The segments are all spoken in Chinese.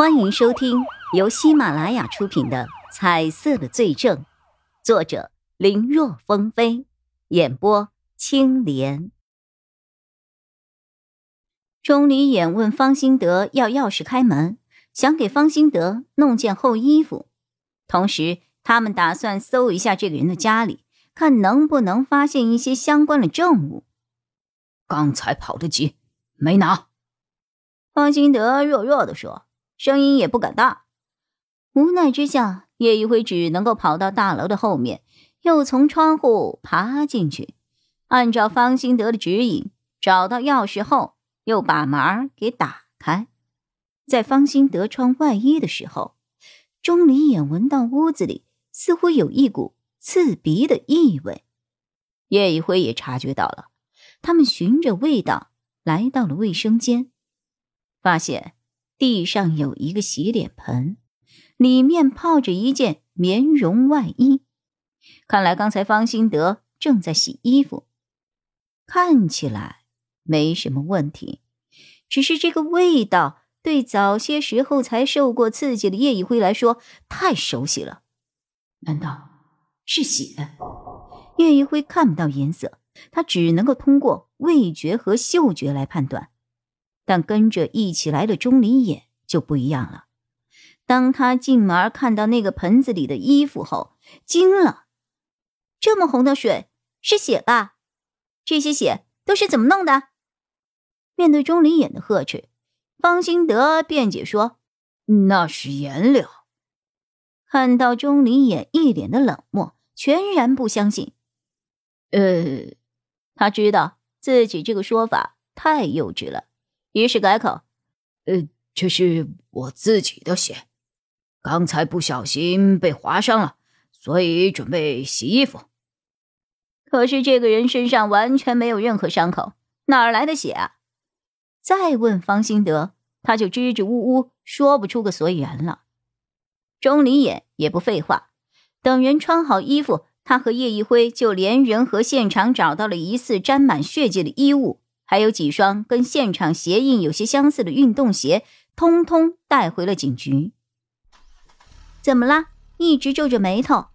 欢迎收听由喜马拉雅出品的《彩色的罪证》，作者林若风飞，演播青莲。钟离眼问方兴德要钥匙开门，想给方兴德弄件厚衣服，同时他们打算搜一下这个人的家里，看能不能发现一些相关的证物。刚才跑得急，没拿。方兴德弱弱的说。声音也不敢大，无奈之下，叶一辉只能够跑到大楼的后面，又从窗户爬进去，按照方兴德的指引找到钥匙后，又把门给打开。在方兴德穿外衣的时候，钟离眼闻到屋子里似乎有一股刺鼻的异味，叶一辉也察觉到了。他们循着味道来到了卫生间，发现。地上有一个洗脸盆，里面泡着一件棉绒外衣。看来刚才方兴德正在洗衣服，看起来没什么问题。只是这个味道对早些时候才受过刺激的叶一辉来说太熟悉了。难道是血？叶一辉看不到颜色，他只能够通过味觉和嗅觉来判断。但跟着一起来的钟离眼就不一样了。当他进门看到那个盆子里的衣服后，惊了：这么红的水是血吧？这些血都是怎么弄的？面对钟离眼的呵斥，方兴德辩解说：“那是颜料。”看到钟离眼一脸的冷漠，全然不相信。呃，他知道自己这个说法太幼稚了。于是改口：“呃，这是我自己的血，刚才不小心被划伤了，所以准备洗衣服。”可是这个人身上完全没有任何伤口，哪儿来的血啊？再问方兴德，他就支支吾吾说不出个所以然了。钟离眼也不废话，等人穿好衣服，他和叶一辉就连人和现场找到了疑似沾满血迹的衣物。还有几双跟现场鞋印有些相似的运动鞋，通通带回了警局。怎么啦？一直皱着眉头。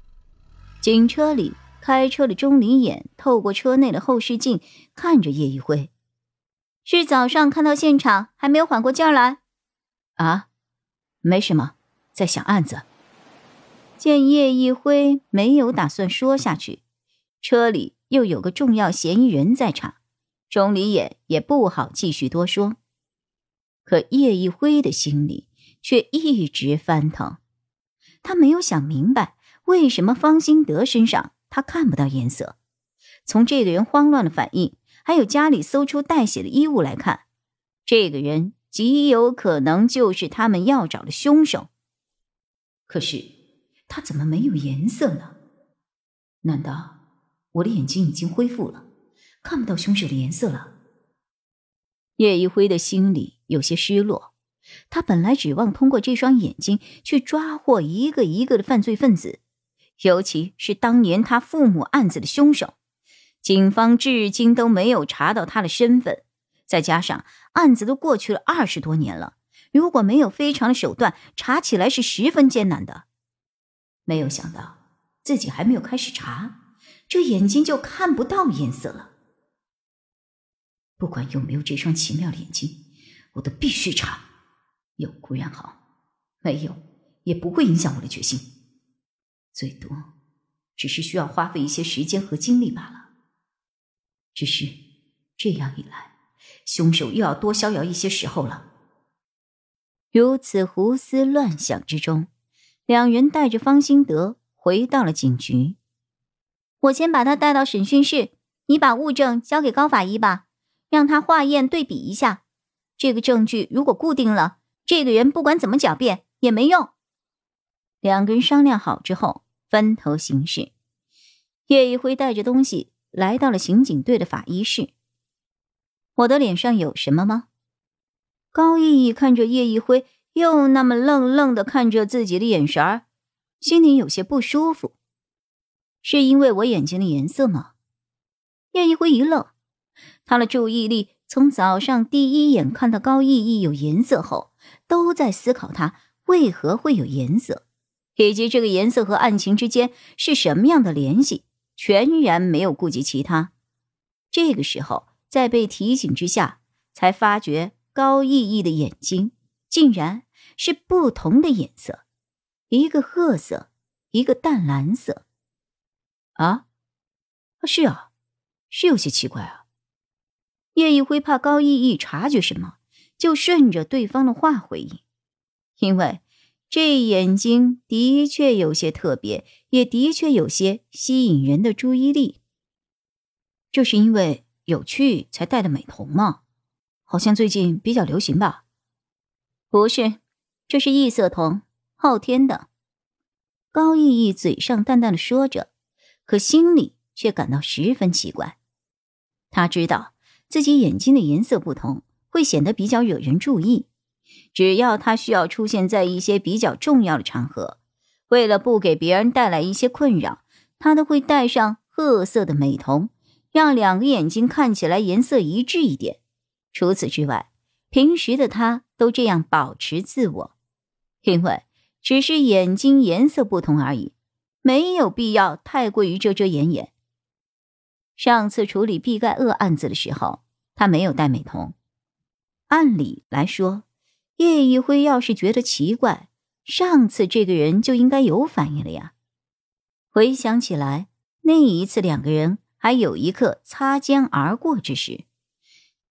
警车里，开车的钟离眼透过车内的后视镜看着叶一辉，是早上看到现场还没有缓过劲儿来？啊，没什么，在想案子。见叶一辉没有打算说下去，车里又有个重要嫌疑人在场。钟离眼也不好继续多说，可叶一辉的心里却一直翻腾。他没有想明白，为什么方兴德身上他看不到颜色。从这个人慌乱的反应，还有家里搜出带血的衣物来看，这个人极有可能就是他们要找的凶手。可是他怎么没有颜色呢？难道我的眼睛已经恢复了？看不到凶手的颜色了。叶一辉的心里有些失落，他本来指望通过这双眼睛去抓获一个一个的犯罪分子，尤其是当年他父母案子的凶手。警方至今都没有查到他的身份，再加上案子都过去了二十多年了，如果没有非常的手段，查起来是十分艰难的。没有想到自己还没有开始查，这眼睛就看不到颜色了。不管有没有这双奇妙的眼睛，我都必须查。有固然好，没有也不会影响我的决心。最多只是需要花费一些时间和精力罢了。只是这样一来，凶手又要多逍遥一些时候了。如此胡思乱想之中，两人带着方兴德回到了警局。我先把他带到审讯室，你把物证交给高法医吧。让他化验对比一下，这个证据如果固定了，这个人不管怎么狡辩也没用。两个人商量好之后，分头行事。叶一辉带着东西来到了刑警队的法医室。我的脸上有什么吗？高毅毅看着叶一辉，又那么愣愣的看着自己的眼神儿，心里有些不舒服。是因为我眼睛的颜色吗？叶一辉一愣。他的注意力从早上第一眼看到高逸逸有颜色后，都在思考他为何会有颜色，以及这个颜色和案情之间是什么样的联系，全然没有顾及其他。这个时候，在被提醒之下，才发觉高逸逸的眼睛竟然是不同的颜色，一个褐色，一个淡蓝色。啊，是啊，是有些奇怪啊。叶一辉怕高逸逸察觉什么，就顺着对方的话回应，因为这眼睛的确有些特别，也的确有些吸引人的注意力。就是因为有趣才戴的美瞳吗？好像最近比较流行吧？不是，这是异色瞳，昊天的。高逸逸嘴上淡淡的说着，可心里却感到十分奇怪。他知道。自己眼睛的颜色不同，会显得比较惹人注意。只要他需要出现在一些比较重要的场合，为了不给别人带来一些困扰，他都会戴上褐色的美瞳，让两个眼睛看起来颜色一致一点。除此之外，平时的他都这样保持自我，因为只是眼睛颜色不同而已，没有必要太过于遮遮掩掩。上次处理毕盖厄案子的时候，他没有戴美瞳。按理来说，叶一辉要是觉得奇怪，上次这个人就应该有反应了呀。回想起来，那一次两个人还有一刻擦肩而过之时，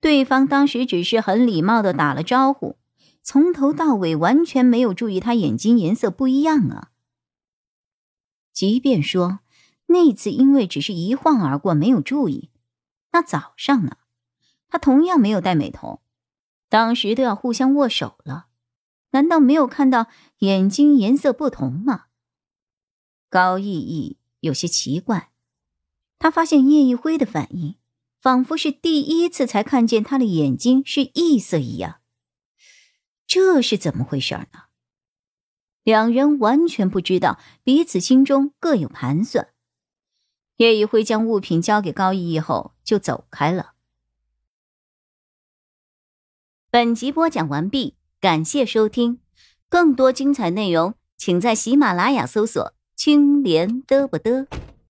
对方当时只是很礼貌的打了招呼，从头到尾完全没有注意他眼睛颜色不一样啊。即便说。那次因为只是一晃而过，没有注意。那早上呢？他同样没有戴美瞳，当时都要互相握手了，难道没有看到眼睛颜色不同吗？高逸逸有些奇怪，他发现叶一辉的反应，仿佛是第一次才看见他的眼睛是异色一样。这是怎么回事呢？两人完全不知道彼此心中各有盘算。叶一辉将物品交给高逸逸后，就走开了。本集播讲完毕，感谢收听，更多精彩内容，请在喜马拉雅搜索“青莲嘚不嘚”。